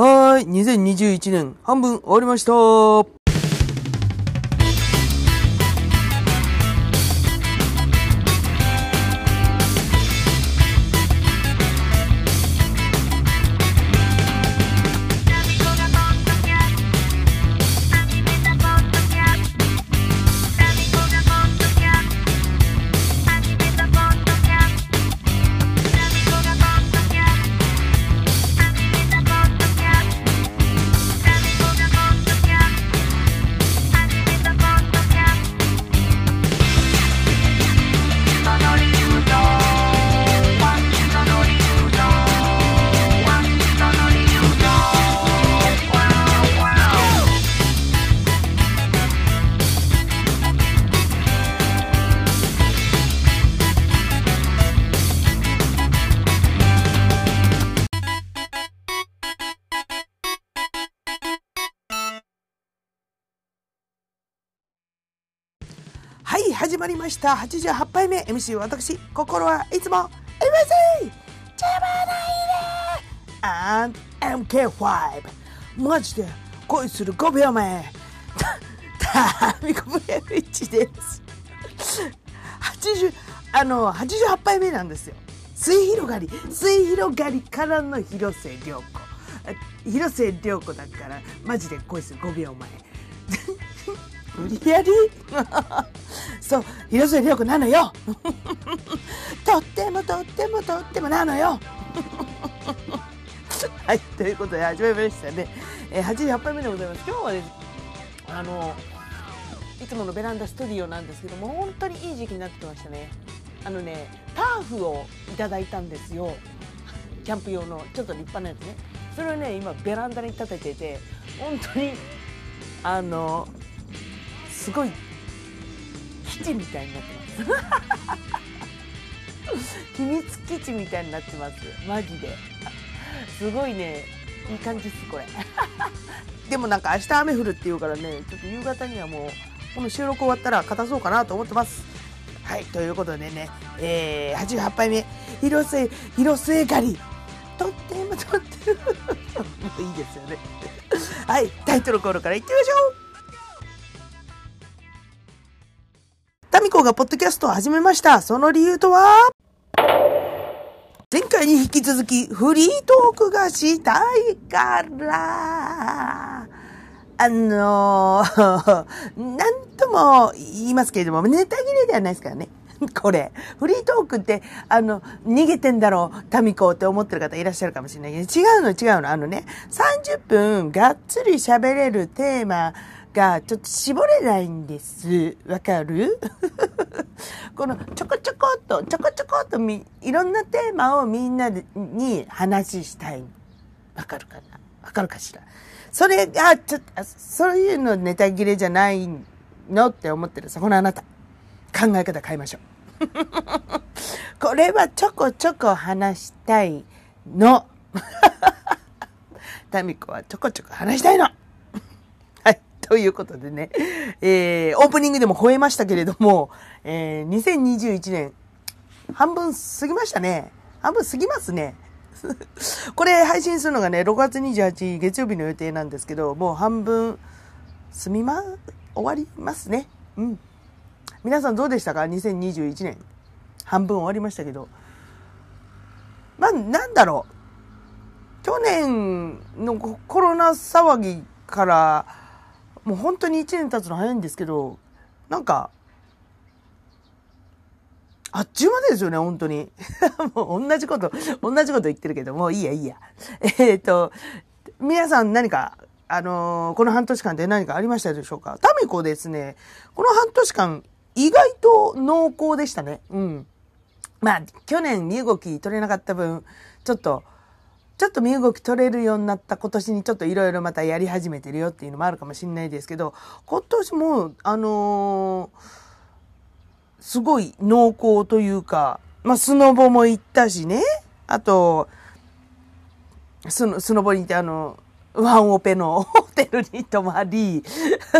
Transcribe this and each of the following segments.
はーい、2021年半分終わりました。はい、始まりました。88杯目。MC 私、心はいつもありません。ジャマナイレ and MK5 マジで。恋する5秒前。タミコ VF1 です。80あの88杯目なんですよ。末広がり。末広がりからの広瀬涼子。広瀬涼子だから。マジで恋する5秒前。無理やり？そう広末涼子なのよ。とってもとってもとってもなのよ。はいということで始めましたね、えー、88杯目でございます。今日はですあのいつものベランダスタジオなんですけども本当にいい時期になってきましたね。あのねターフをいただいたんですよ。キャンプ用のちょっと立派なやつね。それをね今ベランダに立ててて本当にあのすごい基地みたいになってます。秘密基地みたいになってます。マジで。すごいね。いい感じですこれ。でもなんか明日雨降るっていうからねちょっと夕方にはもうこの収録終わったら片そうかなと思ってます。はいということでね、えー、88杯目。広末広末狩り。とってもとってももういいですよね。はいタイトルコールからいってみましょう。タミコがポッドキャストを始めました。その理由とは？前回に引き続きフリートークがしたいから、あのー、なんとも言いますけれども、ネタ切れではないですからね。これ。フリートークって、あの、逃げてんだろう、タミコって思ってる方いらっしゃるかもしれないけど、違うの違うの。あのね、30分がっつり喋れるテーマ、がちょっと絞れないんです。わかる？このちょこちょこっと、ちょこちょこっとみ、いろんなテーマをみんなでに話したい。わかるかな？わかるかしら？それが、ちょっと、そういうのネタ切れじゃないのって思ってるそこのあなた。考え方変えましょう。これはちょこちょこ話したいの。タミコはちょこちょこ話したいの。ということでね、えー、オープニングでも吠えましたけれども、えー、2021年、半分過ぎましたね。半分過ぎますね。これ配信するのがね、6月28日月曜日の予定なんですけど、もう半分済みま、終わりますね。うん。皆さんどうでしたか ?2021 年。半分終わりましたけど。まあ、なんだろう。去年のコロナ騒ぎから、もう本当に1年経つの早いんですけど、なんか、あっちゅう間でですよね、本当に。もう同じこと、同じこと言ってるけど、もういいや、いいや。えっ、と、皆さん何か、あのー、この半年間で何かありましたでしょうか？タミコですね、この半年間、意外と濃厚でしたね。うん。まあ、去年身動き取れなかった分、ちょっと、ちょっと身動き取れるようになった今年にちょっといろいろまたやり始めてるよっていうのもあるかもしれないですけど、今年も、あのー、すごい濃厚というか、まあ、スノボも行ったしね。あと、スノスノボに行ってあの、ワンオペの ホテルに泊まり、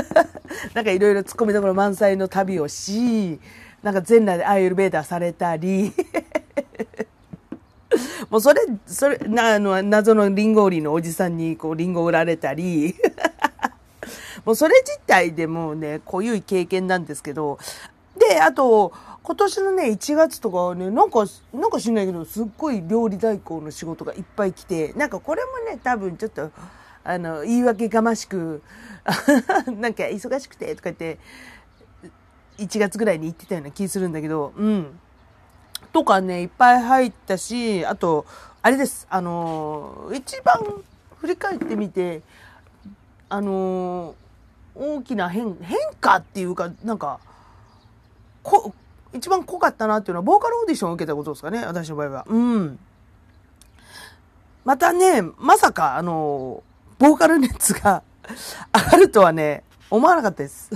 なんかいろいろ突っ込みどころ満載の旅をし、なんか全裸でアイルベーダーされたり、もうそれ、それ、な、あの、謎のリンゴ売りのおじさんに、こう、リンゴ売られたり、もうそれ自体でもうね、濃ゆい経験なんですけど、で、あと、今年のね、1月とかね、なんか、なんか知んないけど、すっごい料理代行の仕事がいっぱい来て、なんかこれもね、多分ちょっと、あの、言い訳がましく、なんか忙しくてとか言って、1月ぐらいに行ってたような気するんだけど、うん。とかね、いっぱい入ったし、あと、あれです。あの、一番振り返ってみて、あの、大きな変、変化っていうか、なんか、こ、一番濃かったなっていうのは、ボーカルオーディションを受けたことですかね、私の場合は。うん。またね、まさか、あの、ボーカル熱が 上がるとはね、思わなかったです。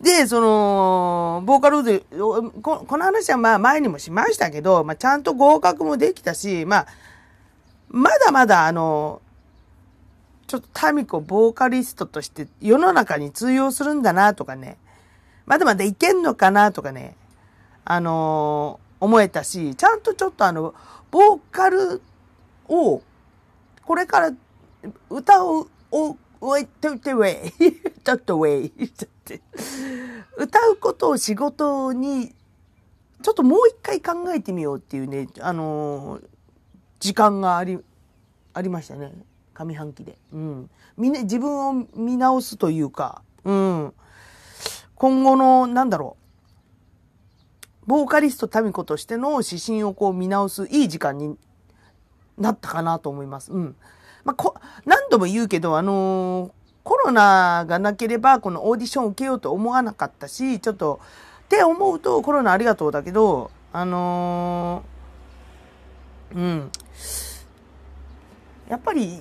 で、その、ボーカルで、この話はまあ前にもしましたけど、まあちゃんと合格もできたし、まあ、まだまだあの、ちょっとタミコボーカリストとして世の中に通用するんだなとかね、まだまだいけんのかなとかね、あの、思えたし、ちゃんとちょっとあの、ボーカルを、これから歌う、お、おい、といてウェイ。ちょっとウェイ。歌うことを仕事に、ちょっともう一回考えてみようっていうね、あのー、時間があり、ありましたね。上半期で。うん。みね、自分を見直すというか、うん。今後の、なんだろう。ボーカリストタミコとしての指針をこう見直すいい時間になったかなと思います。うん。まあ、こ、何度も言うけど、あのー、コロナがなければ、このオーディションを受けようと思わなかったし、ちょっと、って思うと、コロナありがとうだけど、あのー、うん。やっぱり、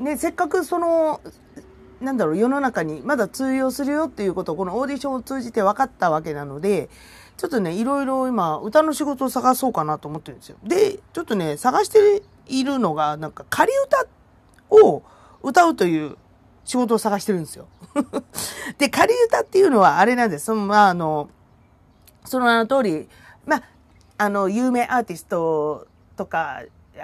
ね、せっかくその、なんだろう、世の中にまだ通用するよっていうことをこのオーディションを通じて分かったわけなので、ちょっとね、いろいろ今、歌の仕事を探そうかなと思ってるんですよ。で、ちょっとね、探しているのが、なんか仮歌を歌うという仕事を探してるんですよ。で、仮歌っていうのはあれなんです。その、まあ、あの、その名の通り、まあ、あの、有名アーティストとか、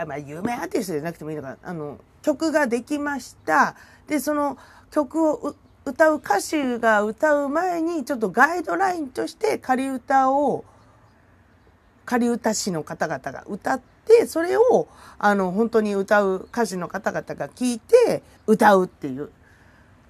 まあ、有名アーティストじゃなくてもいいのかな。あの、曲ができました。で、その曲を歌う歌手が歌う前に、ちょっとガイドラインとして仮歌を、仮歌師の方々が歌って、それを、あの、本当に歌う歌手の方々が聞いて、歌うっていう。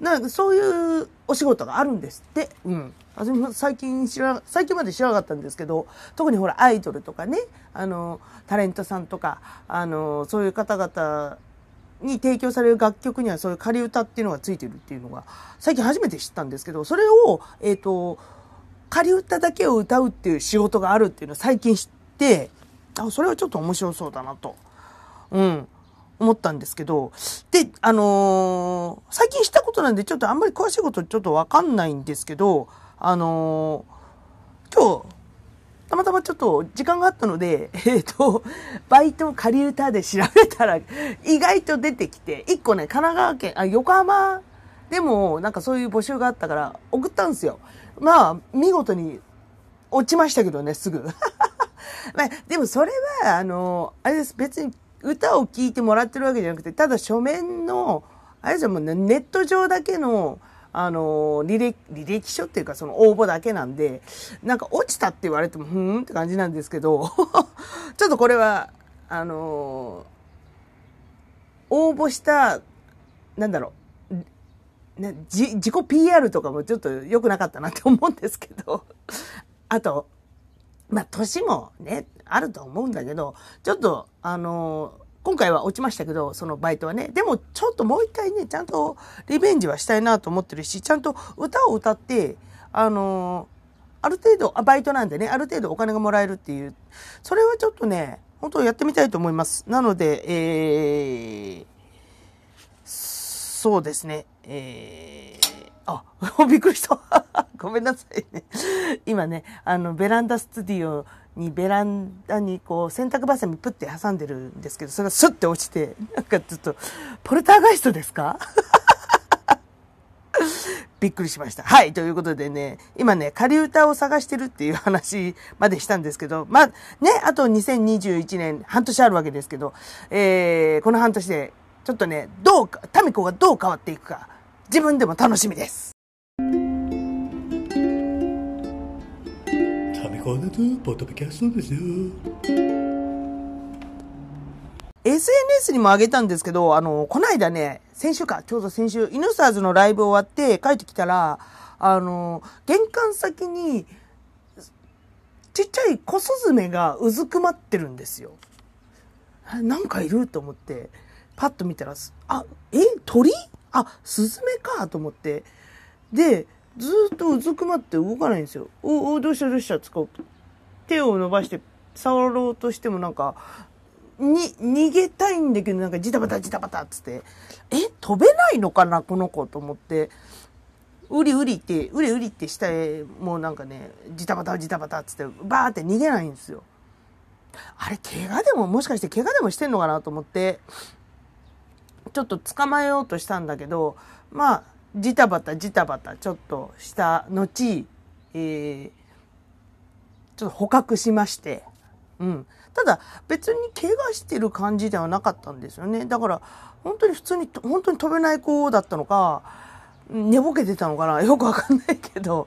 なんかそういうお仕事があるんですって。うん。私も最近知ら、最近まで知らなかったんですけど、特にほら、アイドルとかね、あの、タレントさんとか、あの、そういう方々に提供される楽曲にはそういう仮歌っていうのがついてるっていうのが、最近初めて知ったんですけど、それを、えっ、ー、と、仮歌だけを歌うっていう仕事があるっていうのを最近知って、あ、それはちょっと面白そうだなと。うん。思ったんですけど、で、あのー、最近知ったことなんで、ちょっとあんまり詳しいことちょっとわかんないんですけど、あのー、今日、たまたまちょっと時間があったので、えっ、ー、と、バイト仮歌で調べたら、意外と出てきて、一個ね、神奈川県、あ、横浜でも、なんかそういう募集があったから、送ったんですよ。まあ、見事に落ちましたけどね、すぐ。まあ、でもそれは、あの、あれです、別に歌を聴いてもらってるわけじゃなくて、ただ書面の、あれじゃもう、ネット上だけの、あの、履歴、履歴書っていうかその応募だけなんで、なんか落ちたって言われても、ふーんって感じなんですけど、ちょっとこれは、あの、応募した、なんだろう、ね、自己 PR とかもちょっと良くなかったなって思うんですけど、あと、まあ、年もね、あると思うんだけど、ちょっと、あの今回は落ちましたけど、そのバイトはね。でも、ちょっともう一回ね、ちゃんとリベンジはしたいなと思ってるし、ちゃんと歌を歌って、あのある程度あ、バイトなんでね、ある程度お金がもらえるっていう、それはちょっとね、本当やってみたいと思います。なので、えー、そうですね、えー、あ、びっくりした。ごめんなさいね。今ね、あの、ベランダスタディオにベランダにこう洗濯バサミプッて挟んでるんですけど、それがスッて落ちて、なんかちょっと、ポルターガイストですか？びっくりしました。はい。ということでね、今ね、仮歌を探してるっていう話までしたんですけど、まあ、ね、あと2021年、半年あるわけですけど、えー、この半年で、ちょっとね、どうか、タミコがどう変わっていくか、自分でも楽しみです。タミコネとポッドキャストですよ。SNS にも上げたんですけど、あの、この間ね、先週か、ちょうど先週、イヌスターズのライブ終わって帰ってきたら、あの、玄関先に、ちっちゃい小スズメがうずくまってるんですよ。なんかいると思って、パッと見たら、あ、え、鳥？あ、スズメかと思って。で、ずっとうずくまって動かないんですよ。お、お、どうしたどうしたつか、手を伸ばして触ろうとしてもなんか、に、逃げたいんだけど、なんかジタバタジタバタっつって、え、飛べないのかな、この子と思って、うりうりって、うりうりって下へ、もうなんかね、ジタバタジタバタっつって、バーって逃げないんですよ。あれ、怪我でも、もしかして怪我でもしてんのかなと思って、ちょっと捕まえようとしたんだけど、まあ、ジタバタジタバタちょっとした後、えー、ちょっと捕獲しまして、うん。ただ、別に怪我してる感じではなかったんですよね。だから、本当に普通に、本当に飛べない子だったのか、寝ぼけてたのかなよくわかんないけど、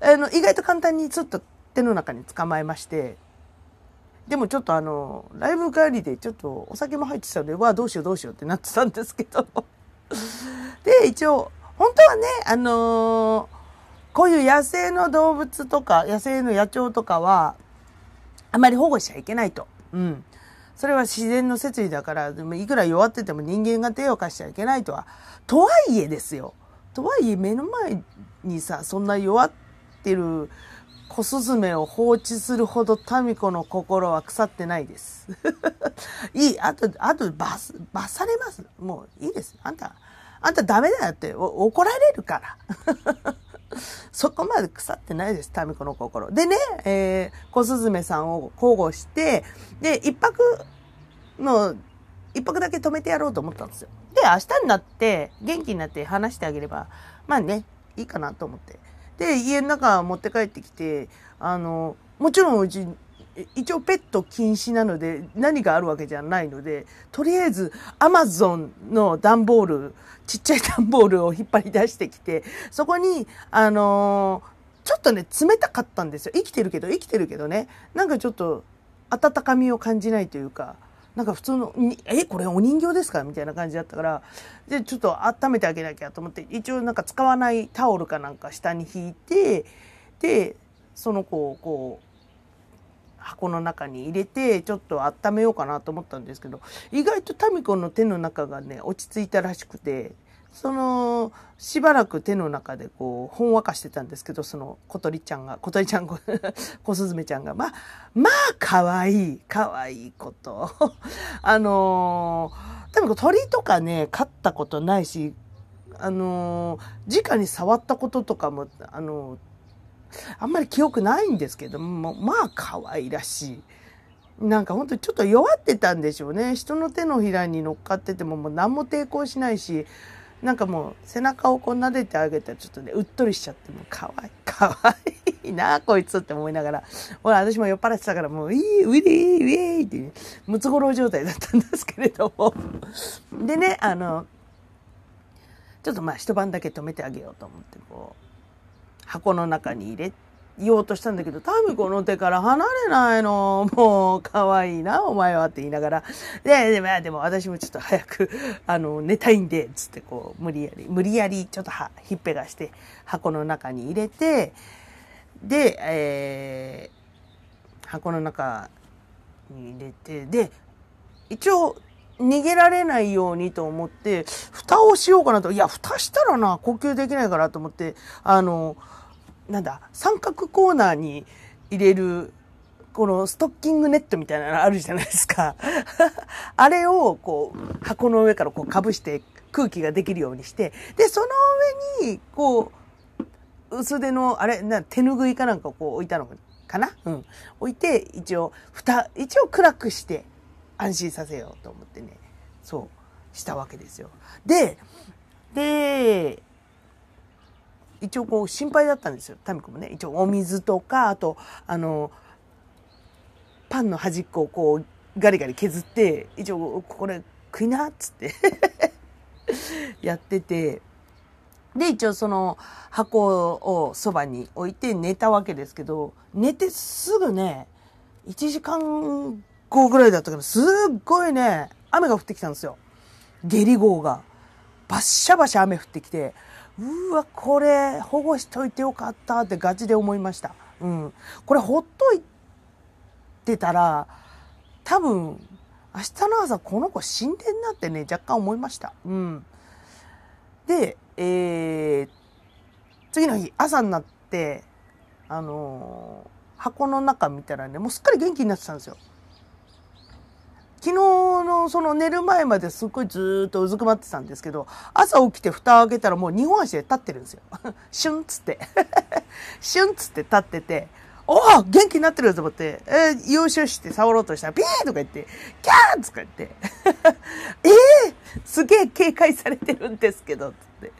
あの、意外と簡単にちょっと手の中に捕まえまして、でもちょっとあの、ライブ帰りでちょっとお酒も入ってたので、わあ、どうしようどうしようってなってたんですけど。で、一応、本当はね、あのー、こういう野生の動物とか、野生の野鳥とかは、あまり保護しちゃいけないと。うん。それは自然の摂理だから、でもいくら弱ってても人間が手を貸しちゃいけないとは。とはいえですよ。とはいえ目の前にさ、そんな弱ってる小スズメを放置するほど民子の心は腐ってないです。いい、あと、あと、罰、罰されます。もういいです。あんた、あんたダメだよって怒られるから。そこまで腐ってないです、民子の心。でね、えー、小スズメさんを保護して、で、一泊の、一泊だけ止めてやろうと思ったんですよ。で、明日になって、元気になって話してあげれば、まあね、いいかなと思って。で、家の中持って帰ってきて、あの、もちろんうち、一応ペット禁止なので何があるわけじゃないので、とりあえずアマゾンの段ボール、ちっちゃい段ボールを引っ張り出してきて、そこに、あの、ちょっとね、冷たかったんですよ。生きてるけど、生きてるけどね。なんかちょっと、温かみを感じないというか、なんか普通の、え、これお人形ですか？みたいな感じだったから、で、ちょっと温めてあげなきゃと思って、一応なんか使わないタオルかなんか下に引いて、で、その子をこう、箱の中に入れてちょっと温めようかなと思ったんですけど意外とタミコの手の中がね落ち着いたらしくてそのしばらく手の中でこうほんわかしてたんですけどその小鳥ちゃんが小鳥ちゃん 小スズメちゃんがまあまあ可愛い可愛いいこと あのー、多分鳥とかね飼ったことないしあのー、直に触ったこととかもあのーあんまり記憶ないんですけども、まあ可愛らしい。なんかほんとちょっと弱ってたんでしょうね。人の手のひらに乗っかっててももう何も抵抗しないし、なんかもう背中をこう撫でてあげたらちょっとね、うっとりしちゃってもうかわい、い、かわいいなこいつって思いながら、ほら私も酔っ払ってたからもう、いい、ウィリー、ウィーって、ねムツゴロウ状態だったんですけれども。でね、あの、ちょっとまあ一晩だけ止めてあげようと思ってこう、箱の中に入れようとしたんだけど、タミコの手から離れないの。もう、可愛いな、お前はって言いながら。で、でも、でも私もちょっと早く、あの、寝たいんで、つってこう、無理やり、無理やり、ちょっとは、ひっぺがして、箱の中に入れて、で、えー、箱の中に入れて、で、一応、逃げられないようにと思って、蓋をしようかなと。いや、蓋したらな、呼吸できないからと思って、あの、なんだ、三角コーナーに入れる、このストッキングネットみたいなのあるじゃないですか。あれを、こう、箱の上からこうかぶして空気ができるようにして、で、その上に、こう、薄手の、あれ、な、手ぬぐいかなんかこう置いたのかな？うん。置いて、一応、蓋、一応暗くして安心させようと思ってね、そう、したわけですよ。で、で、一応こう心配だったんですよ。タミコもね。一応お水とか、あと、あの、パンの端っこをこうガリガリ削って、一応これ食いなっつって やってて、で、一応その箱をそばに置いて寝たわけですけど、寝てすぐね、1時間後ぐらいだったから、すっごいね、雨が降ってきたんですよ。下痢号が。バッシャバシャ雨降ってきて、うわ、これ、保護しといてよかったってガチで思いました。うん。これほっといてたら、多分、明日の朝この子死んでんなってね、若干思いました。うん。で、えー、次の日、朝になって、あのー、箱の中見たらね、もうすっかり元気になってたんですよ。昨日のその寝る前まですっごいずっとうずくまってたんですけど、朝起きて蓋開けたらもう二本足で立ってるんですよ。シュンっつって。シュンっつって立ってて、おお元気になってると思って、えー、優勝して触ろうとしたら、ピーとか言って、キャーとか言って、え えー、すげえ警戒されてるんですけど、つって。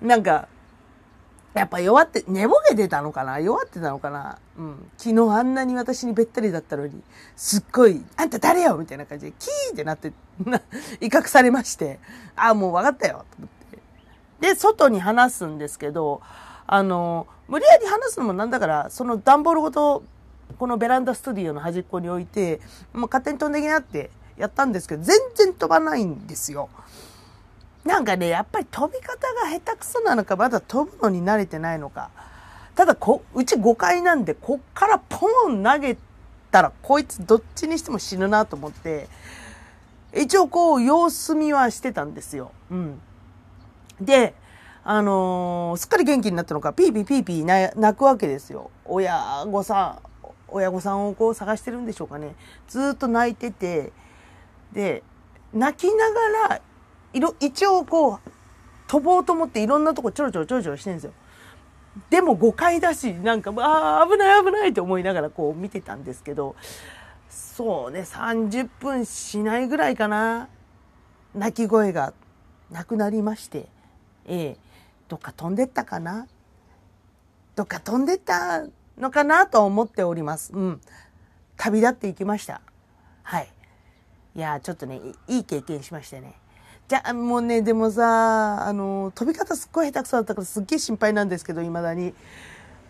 なんか、やっぱ弱って、寝ぼけてたのかな？弱ってたのかな？うん。昨日あんなに私にべったりだったのに、すっごい、あんた誰よ？みたいな感じで、キーってなって、威嚇されまして、ああ、もう分かったよと思って。で、外に話すんですけど、あの、無理やり話すのもなんだから、その段ボールごと、このベランダスタディオの端っこに置いて、もう勝手に飛んできなってやったんですけど、全然飛ばないんですよ。なんかね、やっぱり飛び方が下手くそなのか、まだ飛ぶのに慣れてないのか。ただこ、うち5階なんで、こっからポン投げたら、こいつどっちにしても死ぬなと思って、一応こう、様子見はしてたんですよ。うん。で、あのー、すっかり元気になったのか、ピーピーピーピー泣くわけですよ。親御さん、親御さんをこう探してるんでしょうかね。ずっと泣いてて、で、泣きながらいろ、一応こう、飛ぼうと思っていろんなとこちょろちょろちょろちょろしてるんですよ。でも誤解だし、なんか、ああ、危ない危ないって思いながらこう見てたんですけど、そうね、30分しないぐらいかな。泣き声がなくなりまして、ええ、どっか飛んでったかな？どっか飛んでったのかなと思っております。うん。旅立っていきました。はい。いや、ちょっとね、いい経験しましてね。じゃあ、もうね、でもさ、あの、飛び方すっごい下手くそだったからすっげえ心配なんですけど、未だに。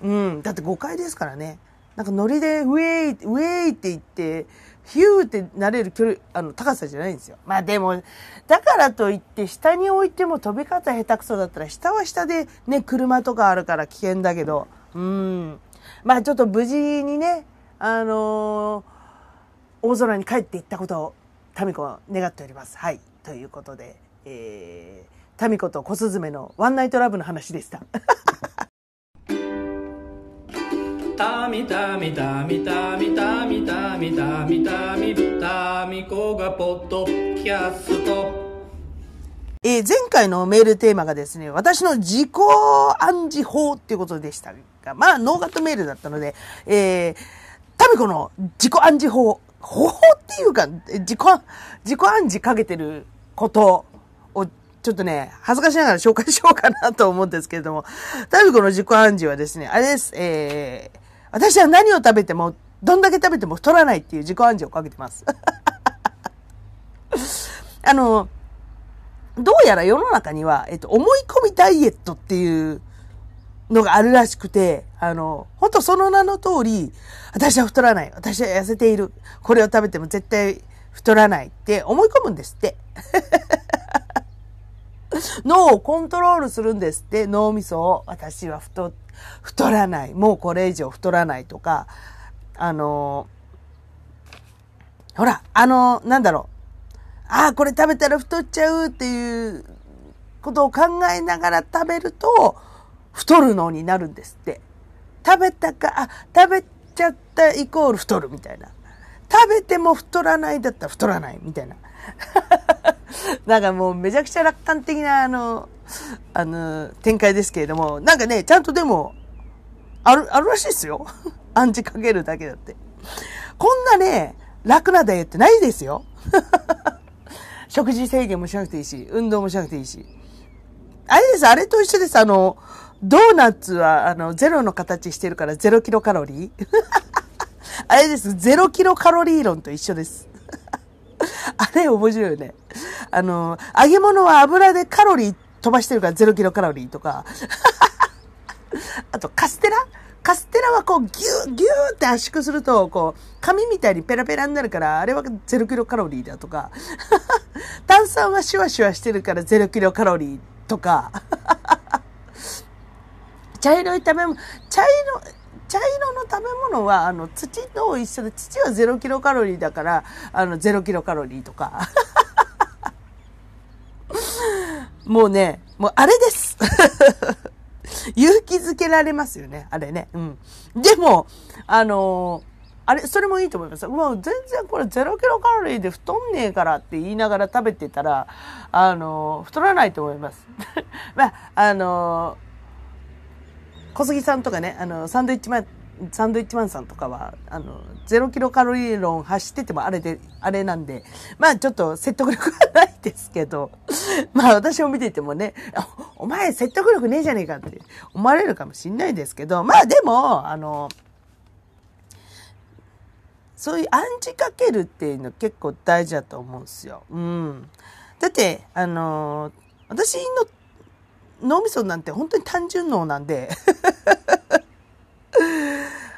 うん。だって5階ですからね。なんかノリでウェイ、ウェイって言って、ヒューってなれる距離、あの、高さじゃないんですよ。まあでも、だからといって下に置いても飛び方下手くそだったら、下は下でね、車とかあるから危険だけど、うん。まあちょっと無事にね、あのー、大空に帰っていったことを、タミコは願っております。はい。ということで、えー、タミコと小スズメのワンナイトラブの話でした。タミタミタミタミタミタミタミタミタミコがポッドキャストえー、前回のメールテーマがですね、私の自己暗示法っていうことでしたが、まあ、ノーガットメールだったので、えー、タミコの自己暗示法、方法っていうか、自己、自己暗示かけてることを、ちょっとね、恥ずかしながら紹介しようかなと思うんですけれども、タミコの自己暗示はですね、あれです、えー、私は何を食べても、どんだけ食べても太らないっていう自己暗示をかけてます。あの、どうやら世の中には、えっと、思い込みダイエットっていうのがあるらしくて、あの、本当その名の通り、私は太らない。私は痩せている。これを食べても絶対太らないって思い込むんですって。脳をコントロールするんですって、脳みそを。私は太、太らない。もうこれ以上太らないとか、あのほら、あのなんだろう。ああ、これ食べたら太っちゃうっていうことを考えながら食べると、太るのになるんですって。食べたか、あ、食べちゃったイコール太るみたいな。食べても太らないだったら太らないみたいな。なんかもうめちゃくちゃ楽観的なあの、あの、展開ですけれども、なんかね、ちゃんとでも、ある、あるらしいですよ。アンチかけるだけだって。こんなね、楽なダイエットないですよ。食事制限もしなくていいし、運動もしなくていいし。あれです、あれと一緒です。あの、ドーナツは、あの、ゼロの形してるからゼロキロカロリー あれです。ゼロキロカロリー論と一緒です。あれ面白いよね。あの、揚げ物は油でカロリー飛ばしてるからゼロキロカロリーとか。あと、カステラ？カステラはこうギュー、ギューって圧縮すると、こう、紙みたいにペラペラになるから、あれは0キロカロリーだとか、炭酸はシュワシュワしてるから0キロカロリーとか、茶色い食べ物、茶色、茶色の食べ物は、あの、土と一緒で、土は0キロカロリーだから、あの、0キロカロリーとか。もうね、もうあれです 勇気づけられますよね、あれね。うん。でも、あのー、あれ、それもいいと思います。もう全然これ0キロカロリーで太んねえからって言いながら食べてたら、あの、太らないと思います。まあ、あの、小杉さんとかね、あの、サンドイッチマン、サンドイッチマンさんとかは、あの、ゼロキロカロリー論走っててもあれで、あれなんで、まあちょっと説得力はないですけど、まあ私を見ててもね、お前説得力ねえじゃねえかって思われるかもしんないですけど、まあでも、あの、そういう暗示かけるっていうの結構大事だと思うんですよ。うん。だって、あの、私の脳みそなんて本当に単純脳なんで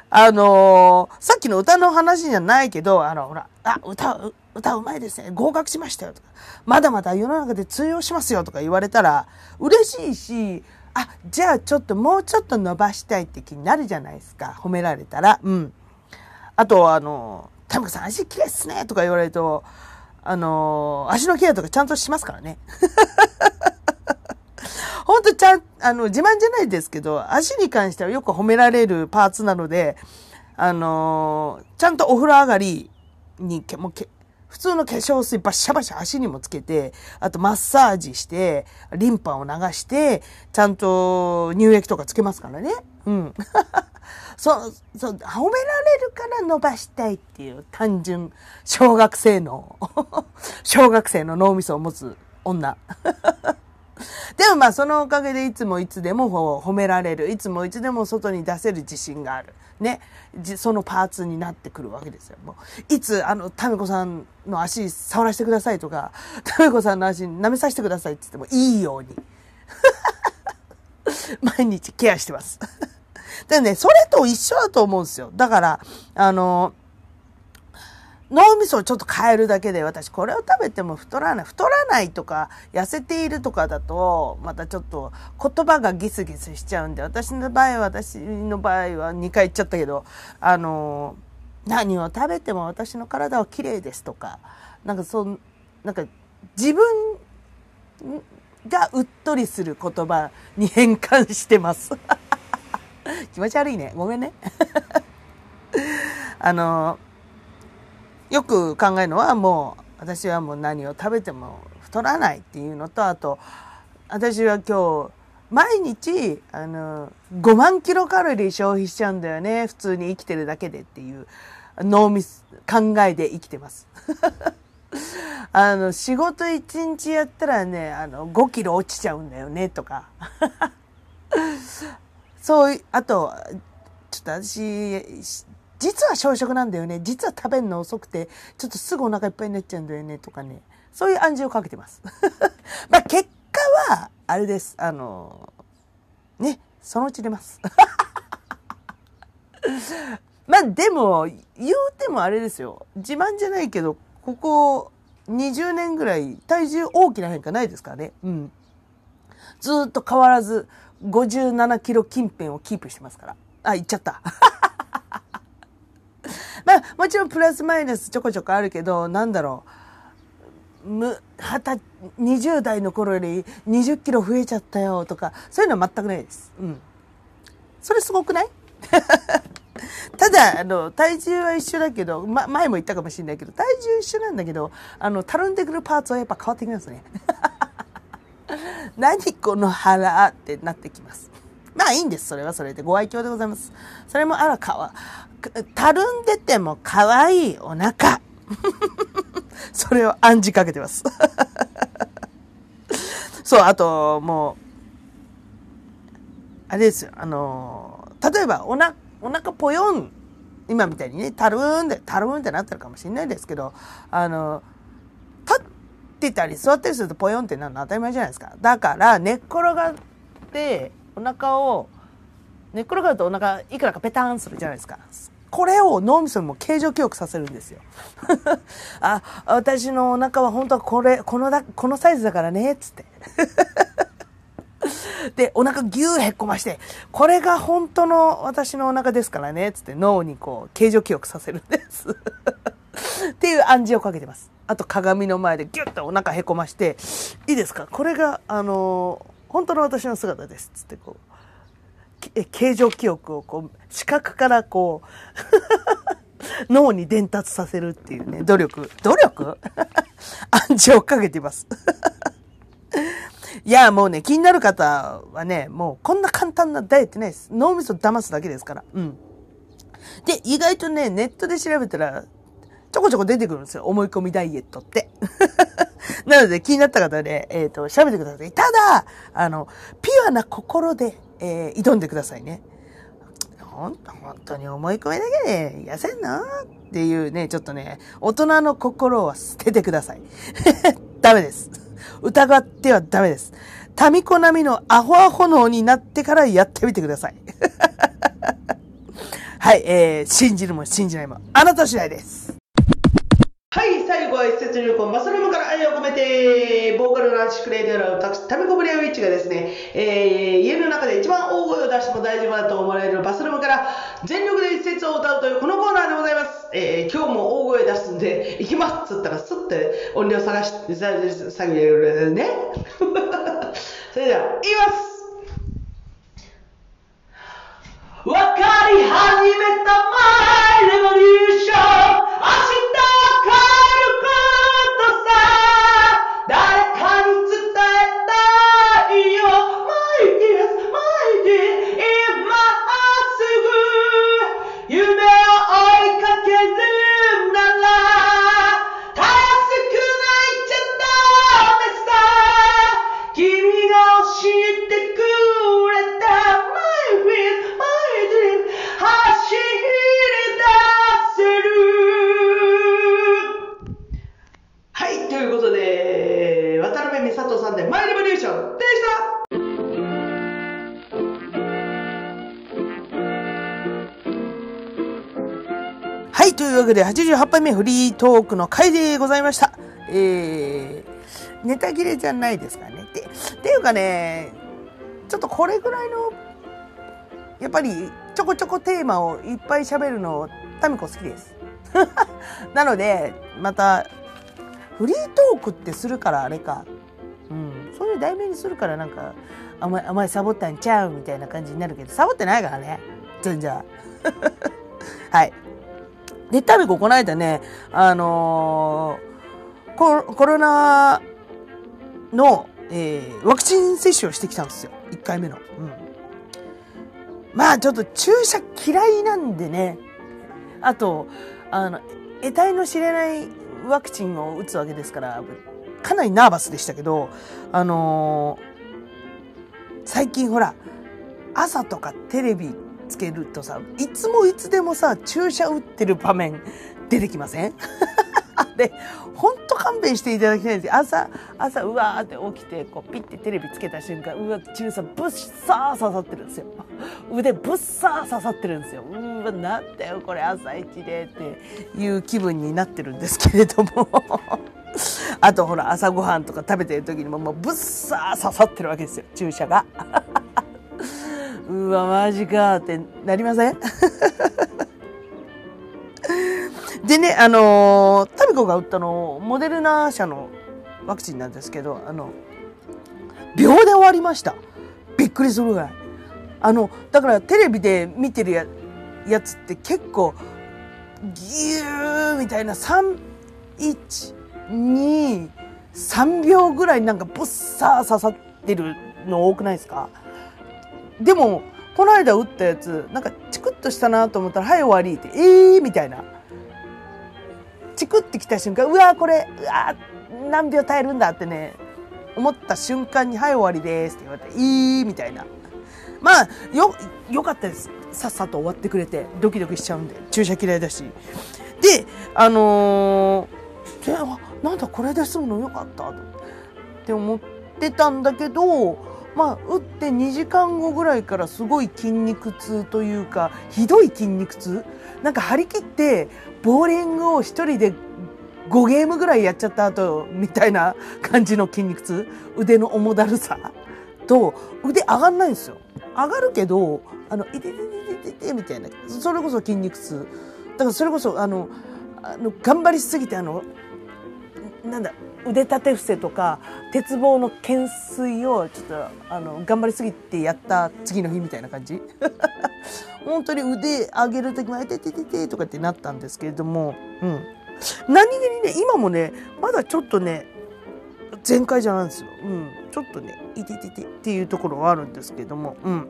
あのー、さっきの歌の話じゃないけど、あの、ほら、あ、歌、歌うまいですね。合格しましたよとか、まだまだ世の中で通用しますよとか言われたら、嬉しいし、あ、じゃあちょっともうちょっと伸ばしたいって気になるじゃないですか。褒められたら。うん。あと、あの、田村さん足綺麗っすねとか言われると、あの、足のケアとかちゃんとしますからね。本当ちゃん、あの、自慢じゃないですけど、足に関してはよく褒められるパーツなので、あのー、ちゃんとお風呂上がりに、けもけ普通の化粧水バシャバシャ足にもつけて、あとマッサージして、リンパを流して、ちゃんと乳液とかつけますからね。うん。そう、そう、褒められるから伸ばしたいっていう単純、小学生の 小学生の脳みそを持つ女。でもまあそのおかげでいつもいつでも褒められる。いつもいつでも外に出せる自信がある。ね。そのパーツになってくるわけですよ。もういつ、あの、タメコさんの足触らせてくださいとか、タメコさんの足舐めさせてくださいって言ってもいいように。毎日ケアしてます。でね、それと一緒だと思うんですよ。だから、あの、脳みそをちょっと変えるだけで私これを食べても太らない。太らないとか痩せているとかだとまたちょっと言葉がギスギスしちゃうんで私の場合は私の場合は2回言っちゃったけどあの何を食べても私の体は綺麗ですとかなんかそうなんか自分がうっとりする言葉に変換してます 気持ち悪いねごめんね あのよく考えるのはもう私はもう何を食べても太らないっていうのとあと私は今日毎日あの5万キロカロリー消費しちゃうんだよね普通に生きてるだけでっていう脳み考えで生きてます。あの仕事1日やったらねあの5キロ落ちちゃうんだよねとか そういうあとちょっと私実は小食なんだよね。実は食べるの遅くて、ちょっとすぐお腹いっぱいになっちゃうんだよね、とかね。そういう暗示をかけてます。まあ、結果は、あれです。あの、ね、そのうち出ます。まあ、でも、言うてもあれですよ。自慢じゃないけど、ここ20年ぐらい体重大きな変化ないですからね。うん。ずっと変わらず57キロ近辺をキープしてますから。あ、言っちゃった。まあ、もちろんプラスマイナスちょこちょこあるけど、なんだろう。む、はた、20代の頃より20キロ増えちゃったよとか、そういうのは全くないです。うん。それすごくない？ただ、あの、体重は一緒だけど、ま、前も言ったかもしれないけど、体重一緒なんだけど、あの、たるんでくるパーツはやっぱ変わってきますね。何この腹ってなってきます。まあいいんです。それはそれで。ご愛嬌でございます。それもあらかわ、たるんでても可愛いお腹。それを暗示かけてます。そう、あと、もうあれですよ、あの、例えばおな、お腹ぽよん、今みたいにね、たるんで、たるんってなってるかもしれないですけど、あの、立ってたり座ったりするとぽよんってなるの当たり前じゃないですか。だから、寝っ転がって、お腹を、寝っ転がるとお腹いくらかペタンするじゃないですか。これを脳みそにも形状記憶させるんですよ。あ、私のお腹は本当はこれ、このだ、このサイズだからね、つって。で、お腹ぎゅーへっこまして、これが本当の私のお腹ですからね、つって脳にこう、形状記憶させるんです。っていう暗示をかけてます。あと鏡の前でギュッとお腹へこまして、いいですか？これが、あの本当の私の姿です。つってこう、形状記憶をこう、視覚からこう 脳に伝達させるっていうね、努力。努力？暗示をかけてます いや、もうね、気になる方はね、もうこんな簡単なダイエットないです。脳みそ騙すだけですから。うん。で、意外とね、ネットで調べたら、ちょこちょこ出てくるんですよ。思い込みダイエットって。なので気になった方はね、えっ、ー、と、調べてください。ただ、あの、ピュアな心でえー、挑んでくださいね。ほん、本当に思い込みだけで痩せんの？っていうね、ちょっとね、大人の心は捨ててください。ダメです。疑ってはダメです。民子並みのアホアホ脳になってからやってみてください。はい、えー、信じるも信じないも、あなた次第です。はい、最後は一節入魂、マスルームから愛を込めて、ボーカルランチクレイである私、タミコブレアウィッチがですね、えー、家の中で一番大声を出しても大丈夫だと思われるバスルームから全力で一節を歌うというこのコーナーでございます。えー、今日も大声出すんで、行きますっつったら、スッて音量探して、下げるね。それでは、言いますわかり始めたマイレボリューションわけで88杯目フリートークの回でございました。えー、ネタ切れじゃないですかね。って、っていうかね、ちょっとこれぐらいの、やっぱりちょこちょこテーマをいっぱい喋るの、タミコ好きです。なので、また、フリートークってするからあれか。うん。そういう題名にするからなんか、お前、お前サボったんちゃうみたいな感じになるけど、サボってないからね。全然。はい。で、タミコこの間ね、あのー、ココロナの、えー、ワクチン接種をしてきたんですよ。1回目の。うん。まあちょっと注射嫌いなんでね。あと、あの、得体の知れないワクチンを打つわけですから、かなりナーバスでしたけど、あのー、最近ほら、朝とかテレビつけるとさ、いつもいつでもさ、注射打ってる場面出てきません？で、ほんと勘弁していただきたいんです。朝、朝、うわーって起きて、こう、ピッてテレビつけた瞬間、うわ、注射ぶっさー刺さってるんですよ。腕ぶっさー刺さってるんですよ。うわ、なんだよ、これ朝一でっていう気分になってるんですけれども。あとほら、朝ごはんとか食べてる時にももうぶっさー刺さってるわけですよ、注射が。うわ、マジかってなりません？でね、あのー、タミコが打ったの、モデルナ社のワクチンなんですけど、あの、秒で終わりました。びっくりするぐらい。あの、だからテレビで見てるややつって結構、ギューみたいな3、1、2、3秒ぐらいなんかぶっさー刺さってるの多くないですか？でも、この間打ったやつ、なんかチクッとしたなと思ったら、はい終わりって、えーみたいな。チクってきた瞬間、うわこれ、うわ何秒耐えるんだってね、思った瞬間に、はい終わりですって言われて、いいみたいな。まあ、よ、よかったです。さっさと終わってくれて、ドキドキしちゃうんで、注射嫌いだし。で、あのー、であなんだこれで済むのよかったって思ってたんだけど、まあ、打って2時間後ぐらいからすごい筋肉痛というか、ひどい筋肉痛？なんか張り切って、ボーリングを一人で5ゲームぐらいやっちゃった後、みたいな感じの筋肉痛？腕の重だるさ？と、腕上がんないんですよ。上がるけど、あの、いててててててみたいな。それこそ筋肉痛。だからそれこそ、あの、あの頑張りすぎて、あの、なんだ、腕立て伏せとか、鉄棒の懸垂をちょっと、あの、頑張りすぎてやった次の日みたいな感じ。本当に腕上げるときも、いててててとかってなったんですけれども、うん。何気にね、今もね、まだちょっとね、全開じゃないんですよ。うん。ちょっとね、いてててっていうところはあるんですけれども、うん。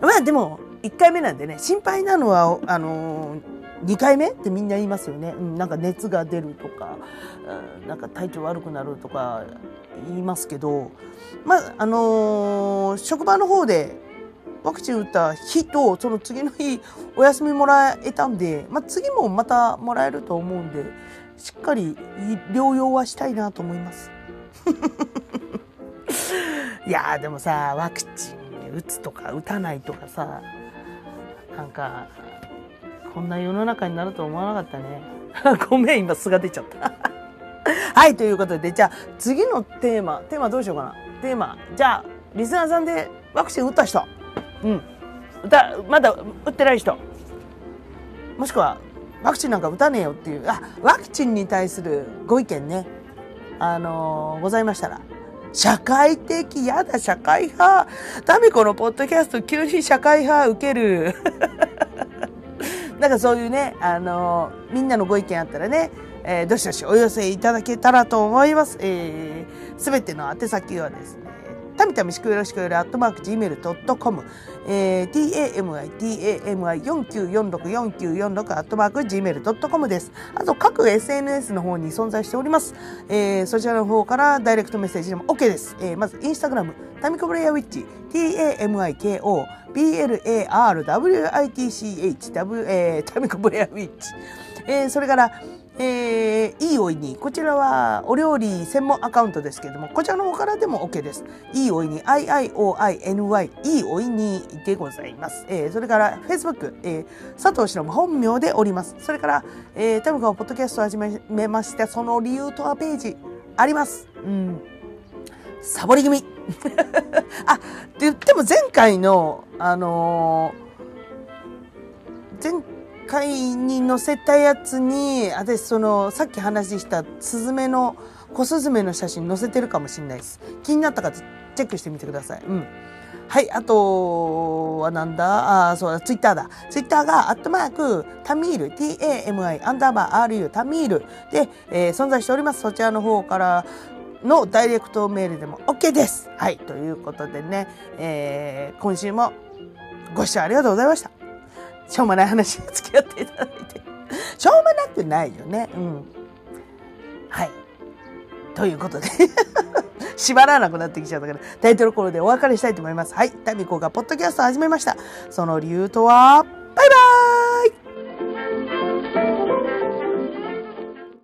まあでも、1回目なんでね、心配なのは、あのー、2回目ってみんな言いますよね。うん、なんか熱が出るとか、うん、なんか体調悪くなるとか言いますけど、まあ、あのー職場の方でワクチン打った日と、その次の日お休みもらえたんで、まあ、次もまたもらえると思うんで、しっかり療養はしたいなと思います。いやーでもさ、ワクチン打つとか打たないとかさ、なんか、こんな世の中になると思わなかったね。ごめん、今素が出ちゃった。はい、ということで、じゃあ次のテーマ、テーマどうしようかな。テーマ、じゃあ、リスナーさんでワクチン打った人。うん。打た、まだ打ってない人。もしくは、ワクチンなんか打たねえよっていう、あ、ワクチンに対するご意見ね、あのーございましたら、社会的、やだ、社会派。ダメこのポッドキャスト、急に社会派受ける。なんかそういうね、あのーみんなのご意見あったらね、えーどしどしお寄せいただけたらと思います。す、えー、べ、ての宛先はですね、たみたみしくよろしくよろ、アットマーク gmail.com、えー、tami,tami,4946,4946、アットマーク gmail.com です。あと、各 SNS の方に存在しております。えー、そちらの方からダイレクトメッセージでも OK です。えー、まず、インスタグラム、タミコブレアウィッチ、tamiko, blarwitch, w えー、タミコブレアウィッチ。えー、それから、えー、いいおいに、こちらはお料理専門アカウントですけれども、こちらの方からでも OK です。いいおいに、IIOINY、いいおいにでございます。えー、それから、Facebook、えー、佐藤氏の本名でおります。それから、えー、タムカをポッドキャストを始めまして、その理由とはページあります。うん。サボり組。あ、って言っても前回の、あのー前回に載せたやつに、私その、さっき話したスズメの、小スズメの写真載せてるかもしれないです。気になった方、チェックしてみてください。うん。はい、あとはなんだ？あそうだ、ツイッターだ。ツイッターが、アットマーク、タミール、t-a-m-i、アンダーバー、r-u、タミールで、えー存在しております。そちらの方からのダイレクトメールでも OK です。はい、ということでね、えー今週もご視聴ありがとうございました。しょうもない話に付き合っていただいて。しょうもなくないよね。うん。はい。ということで。縛らなくなってきちゃったから、タイトルコールでお別れしたいと思います。はい。タミコがポッドキャスト始めました。その理由とは、バイバーイ